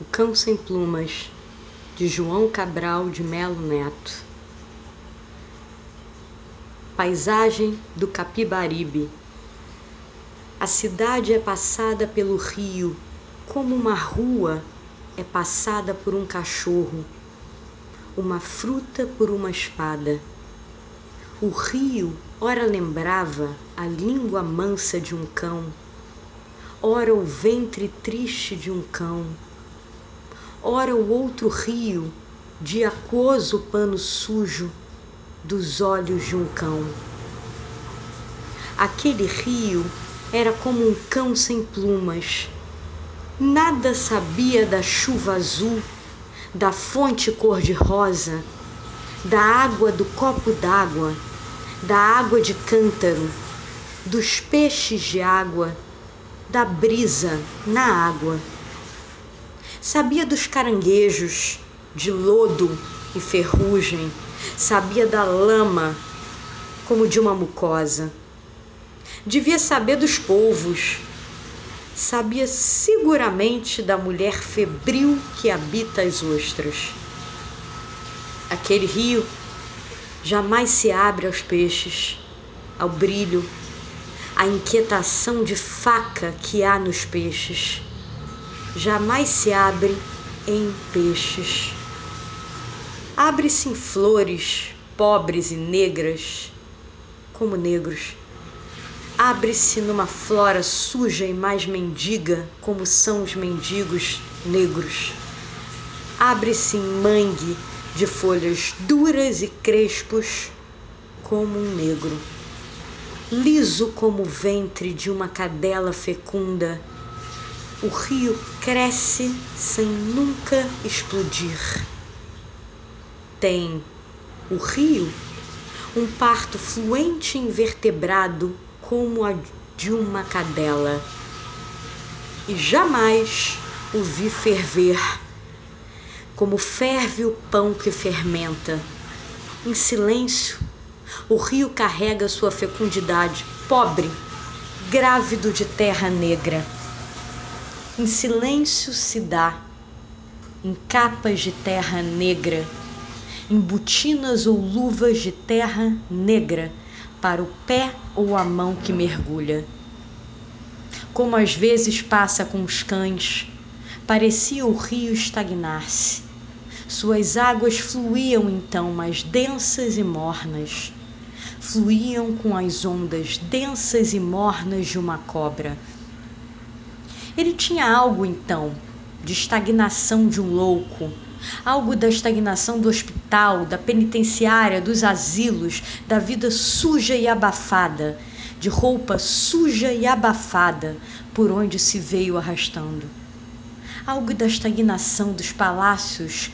O Cão Sem Plumas, de João Cabral de Melo Neto. Paisagem do Capibaribe. A cidade é passada pelo rio, como uma rua é passada por um cachorro, uma fruta por uma espada. O rio ora lembrava a língua mansa de um cão, ora o ventre triste de um cão ora o outro rio, de aquoso pano sujo dos olhos de um cão. Aquele rio era como um cão sem plumas. Nada sabia da chuva azul, da fonte cor-de-rosa, da água do copo d'água, da água de cântaro, dos peixes de água, da brisa na água Sabia dos caranguejos, de lodo e ferrugem, sabia da lama como de uma mucosa. Devia saber dos polvos, sabia seguramente da mulher febril que habita as ostras. Aquele rio jamais se abre aos peixes, ao brilho, à inquietação de faca que há nos peixes jamais se abre em peixes. Abre-se em flores, pobres e negras, como negros. Abre-se numa flora suja e mais mendiga, como são os mendigos negros. Abre-se em mangue de folhas duras e crespos, como um negro. Liso como o ventre de uma cadela fecunda o rio cresce sem nunca explodir. Tem o rio um parto fluente invertebrado como a de uma cadela. E jamais o vi ferver, como ferve o pão que fermenta. Em silêncio, o rio carrega sua fecundidade, pobre, grávido de terra negra em silêncio se dá, em capas de terra negra, em botinas ou luvas de terra negra, para o pé ou a mão que mergulha. Como às vezes passa com os cães, parecia o rio estagnar-se. Suas águas fluíam então mais densas e mornas. Fluíam com as ondas densas e mornas de uma cobra ele tinha algo então de estagnação de um louco, algo da estagnação do hospital, da penitenciária, dos asilos, da vida suja e abafada, de roupa suja e abafada por onde se veio arrastando. Algo da estagnação dos palácios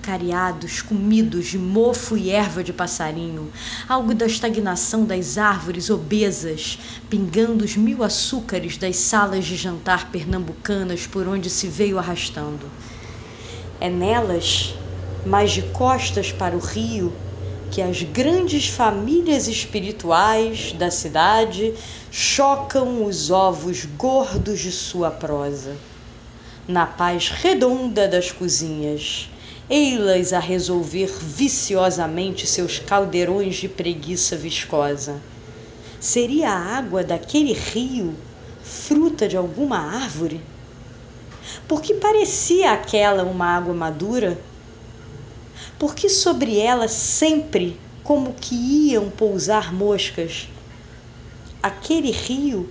cariados, comidos de mofo e erva de passarinho, algo da estagnação das árvores obesas, pingando os mil açúcares das salas de jantar pernambucanas por onde se veio arrastando. É nelas, mas de costas para o rio, que as grandes famílias espirituais da cidade chocam os ovos gordos de sua prosa. Na paz redonda das cozinhas, ei-las a resolver viciosamente seus caldeirões de preguiça viscosa. Seria a água daquele rio fruta de alguma árvore? Porque parecia aquela uma água madura? Porque sobre ela sempre como que iam pousar moscas? Aquele rio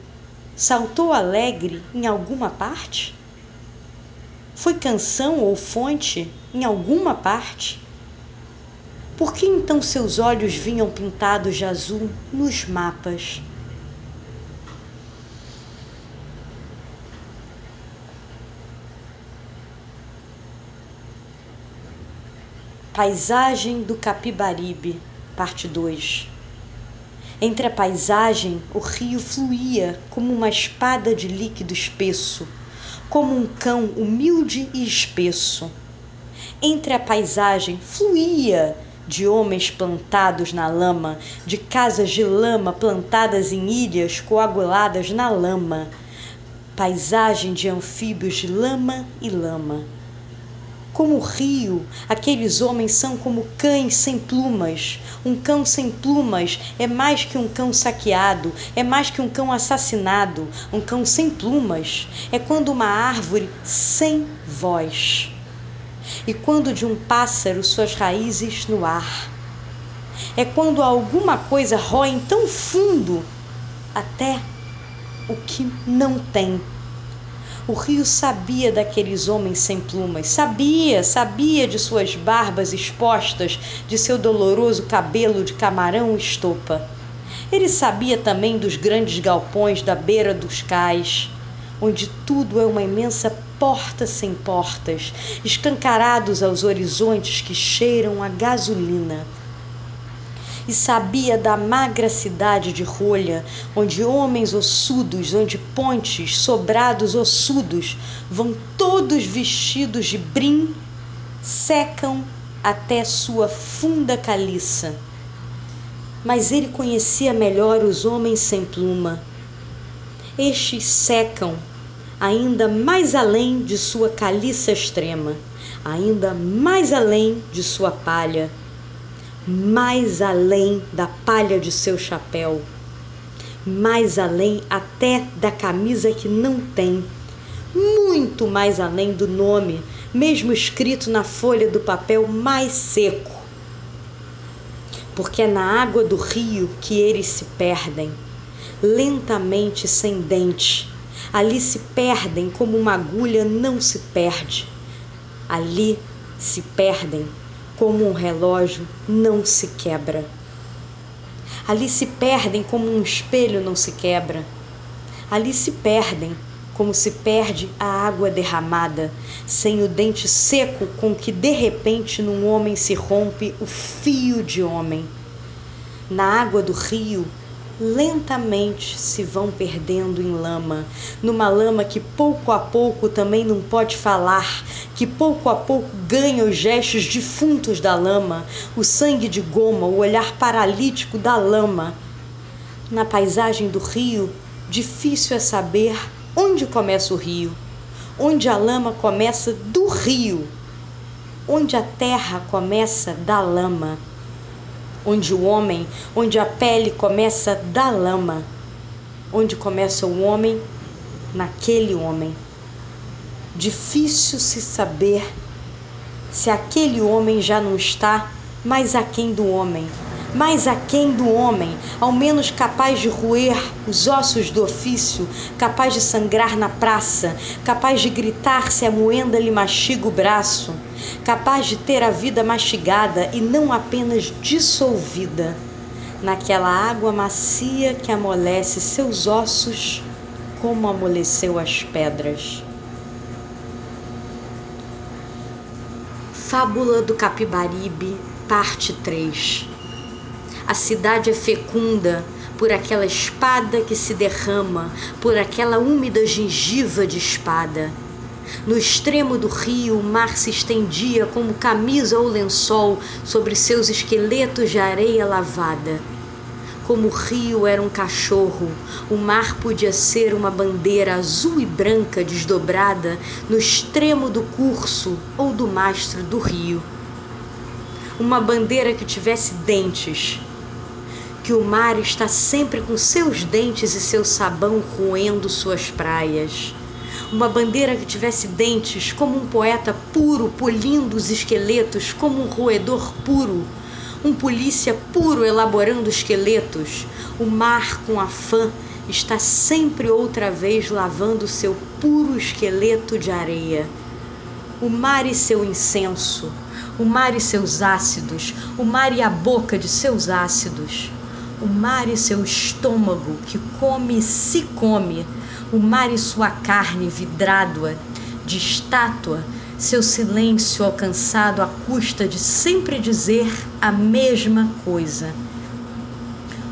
saltou alegre em alguma parte? Foi canção ou fonte em alguma parte? Por que então seus olhos vinham pintados de azul nos mapas? Paisagem do Capibaribe, parte 2. Entre a paisagem, o rio fluía como uma espada de líquido espesso como um cão humilde e espesso. Entre a paisagem fluía de homens plantados na lama, de casas de lama plantadas em ilhas coaguladas na lama, paisagem de anfíbios de lama e lama. Como o rio, aqueles homens são como cães sem plumas. Um cão sem plumas é mais que um cão saqueado, é mais que um cão assassinado. Um cão sem plumas é quando uma árvore sem voz. E quando de um pássaro suas raízes no ar. É quando alguma coisa rói tão fundo até o que não tem o rio sabia daqueles homens sem plumas, sabia, sabia de suas barbas expostas, de seu doloroso cabelo de camarão estopa. Ele sabia também dos grandes galpões da beira dos cais, onde tudo é uma imensa porta sem portas, escancarados aos horizontes que cheiram a gasolina e sabia da magra cidade de Rolha, onde homens ossudos, onde pontes, sobrados ossudos, vão todos vestidos de brim, secam até sua funda caliça. Mas ele conhecia melhor os homens sem pluma. Estes secam ainda mais além de sua caliça extrema, ainda mais além de sua palha mais além da palha de seu chapéu, mais além até da camisa que não tem, muito mais além do nome, mesmo escrito na folha do papel mais seco. Porque é na água do rio que eles se perdem, lentamente sem dente. Ali se perdem como uma agulha não se perde. Ali se perdem como um relógio não se quebra. Ali se perdem como um espelho não se quebra. Ali se perdem como se perde a água derramada, sem o dente seco com que de repente num homem se rompe o fio de homem. Na água do rio lentamente se vão perdendo em lama, numa lama que pouco a pouco também não pode falar, que pouco a pouco ganha os gestos defuntos da lama, o sangue de goma, o olhar paralítico da lama. Na paisagem do rio, difícil é saber onde começa o rio, onde a lama começa do rio, onde a terra começa da lama onde o homem, onde a pele começa da lama, onde começa o homem naquele homem. Difícil se saber se aquele homem já não está mais aquém do homem, mais aquém do homem, ao menos capaz de roer os ossos do ofício, capaz de sangrar na praça, capaz de gritar se a moenda lhe mastiga o braço, capaz de ter a vida mastigada e não apenas dissolvida naquela água macia que amolece seus ossos como amoleceu as pedras. Fábula do Capibaribe, parte 3 a cidade é fecunda por aquela espada que se derrama, por aquela úmida gengiva de espada. No extremo do rio, o mar se estendia como camisa ou lençol sobre seus esqueletos de areia lavada. Como o rio era um cachorro, o mar podia ser uma bandeira azul e branca desdobrada no extremo do curso ou do mastro do rio. Uma bandeira que tivesse dentes, que o mar está sempre com seus dentes e seu sabão roendo suas praias. Uma bandeira que tivesse dentes, como um poeta puro polindo os esqueletos, como um roedor puro, um polícia puro elaborando esqueletos. O mar, com afã, está sempre outra vez lavando seu puro esqueleto de areia. O mar e seu incenso, o mar e seus ácidos, o mar e a boca de seus ácidos o mar e seu estômago que come e se come, o mar e sua carne vidrada de estátua, seu silêncio alcançado à custa de sempre dizer a mesma coisa.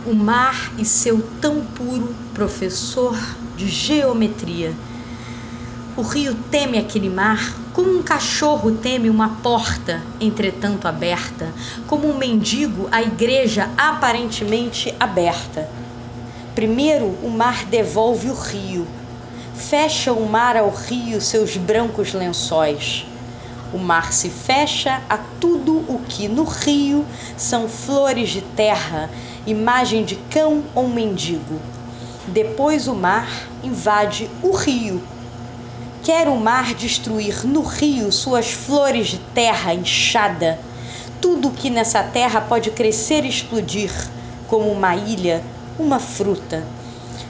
O mar e seu tão puro professor de geometria. O rio teme aquele mar como um cachorro teme uma porta, entretanto aberta, como um mendigo a igreja aparentemente aberta. Primeiro o mar devolve o rio, fecha o mar ao rio seus brancos lençóis. O mar se fecha a tudo o que no rio são flores de terra, imagem de cão ou mendigo. Depois o mar invade o rio. Quer o mar destruir no rio suas flores de terra inchada, tudo que nessa terra pode crescer e explodir, como uma ilha, uma fruta.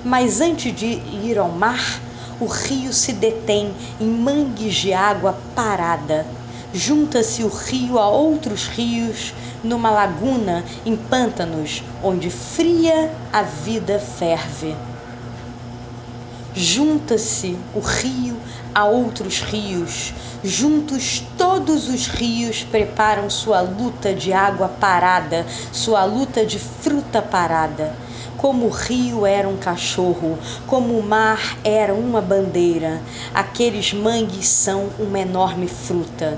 Mas antes de ir ao mar, o rio se detém em mangues de água parada. Junta-se o rio a outros rios numa laguna em pântanos, onde fria a vida ferve. Junta-se o rio a outros rios, juntos todos os rios preparam sua luta de água parada, sua luta de fruta parada como o rio era um cachorro, como o mar era uma bandeira, aqueles mangues são uma enorme fruta.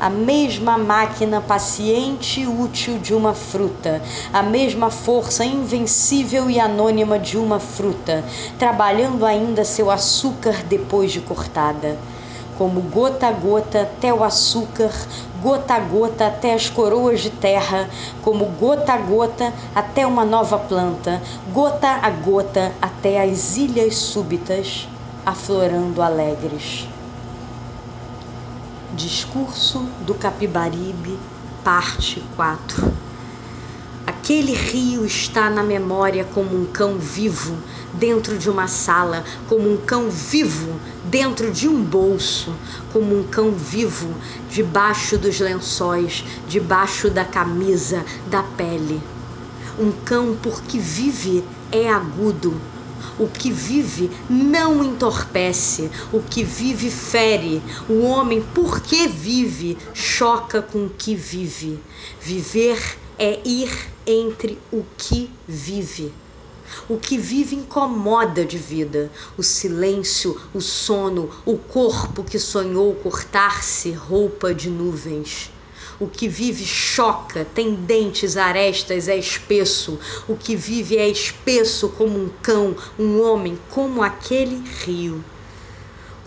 A mesma máquina paciente e útil de uma fruta, a mesma força invencível e anônima de uma fruta, trabalhando ainda seu açúcar depois de cortada como gota a gota até o açúcar, gota a gota até as coroas de terra, como gota a gota até uma nova planta, gota a gota até as ilhas súbitas, aflorando alegres. Discurso do Capibaribe, parte 4 Aquele rio está na memória como um cão vivo dentro de uma sala, como um cão vivo dentro de um bolso, como um cão vivo debaixo dos lençóis, debaixo da camisa, da pele. Um cão, porque vive, é agudo. O que vive não entorpece, o que vive fere. O homem, porque vive, choca com o que vive. Viver é ir entre o que vive. O que vive incomoda de vida, o silêncio, o sono, o corpo que sonhou cortar-se roupa de nuvens. O que vive choca, tem dentes, arestas, é espesso. O que vive é espesso como um cão, um homem, como aquele rio.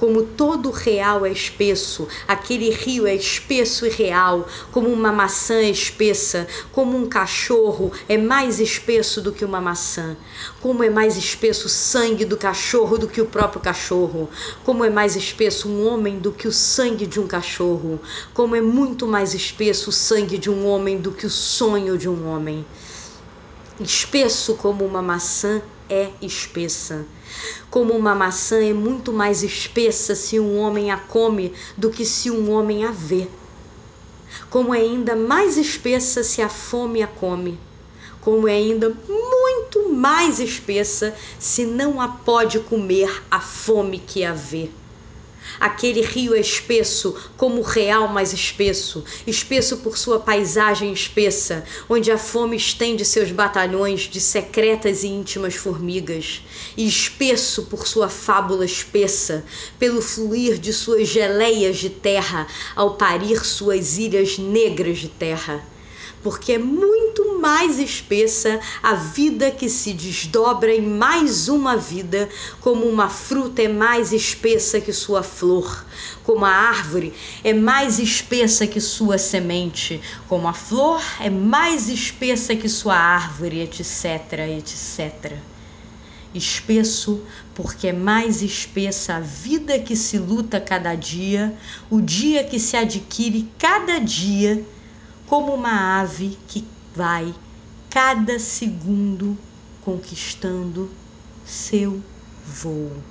Como todo real é espesso, aquele rio é espesso e real, como uma maçã é espessa, como um cachorro é mais espesso do que uma maçã, como é mais espesso o sangue do cachorro do que o próprio cachorro, como é mais espesso um homem do que o sangue de um cachorro, como é muito mais espesso o sangue de um homem do que o sonho de um homem. Espesso como uma maçã é espessa. Como uma maçã é muito mais espessa se um homem a come do que se um homem a vê. Como é ainda mais espessa se a fome a come. Como é ainda muito mais espessa se não a pode comer a fome que a vê. Aquele rio é espesso, como o real mais espesso, espesso por sua paisagem espessa, onde a fome estende seus batalhões de secretas e íntimas formigas, e espesso por sua fábula espessa, pelo fluir de suas geleias de terra, ao parir suas ilhas negras de terra. Porque é muito mais espessa a vida que se desdobra em mais uma vida, como uma fruta é mais espessa que sua flor, como a árvore é mais espessa que sua semente, como a flor é mais espessa que sua árvore, etc, etc. Espesso, porque é mais espessa a vida que se luta cada dia, o dia que se adquire cada dia como uma ave que vai cada segundo conquistando seu voo.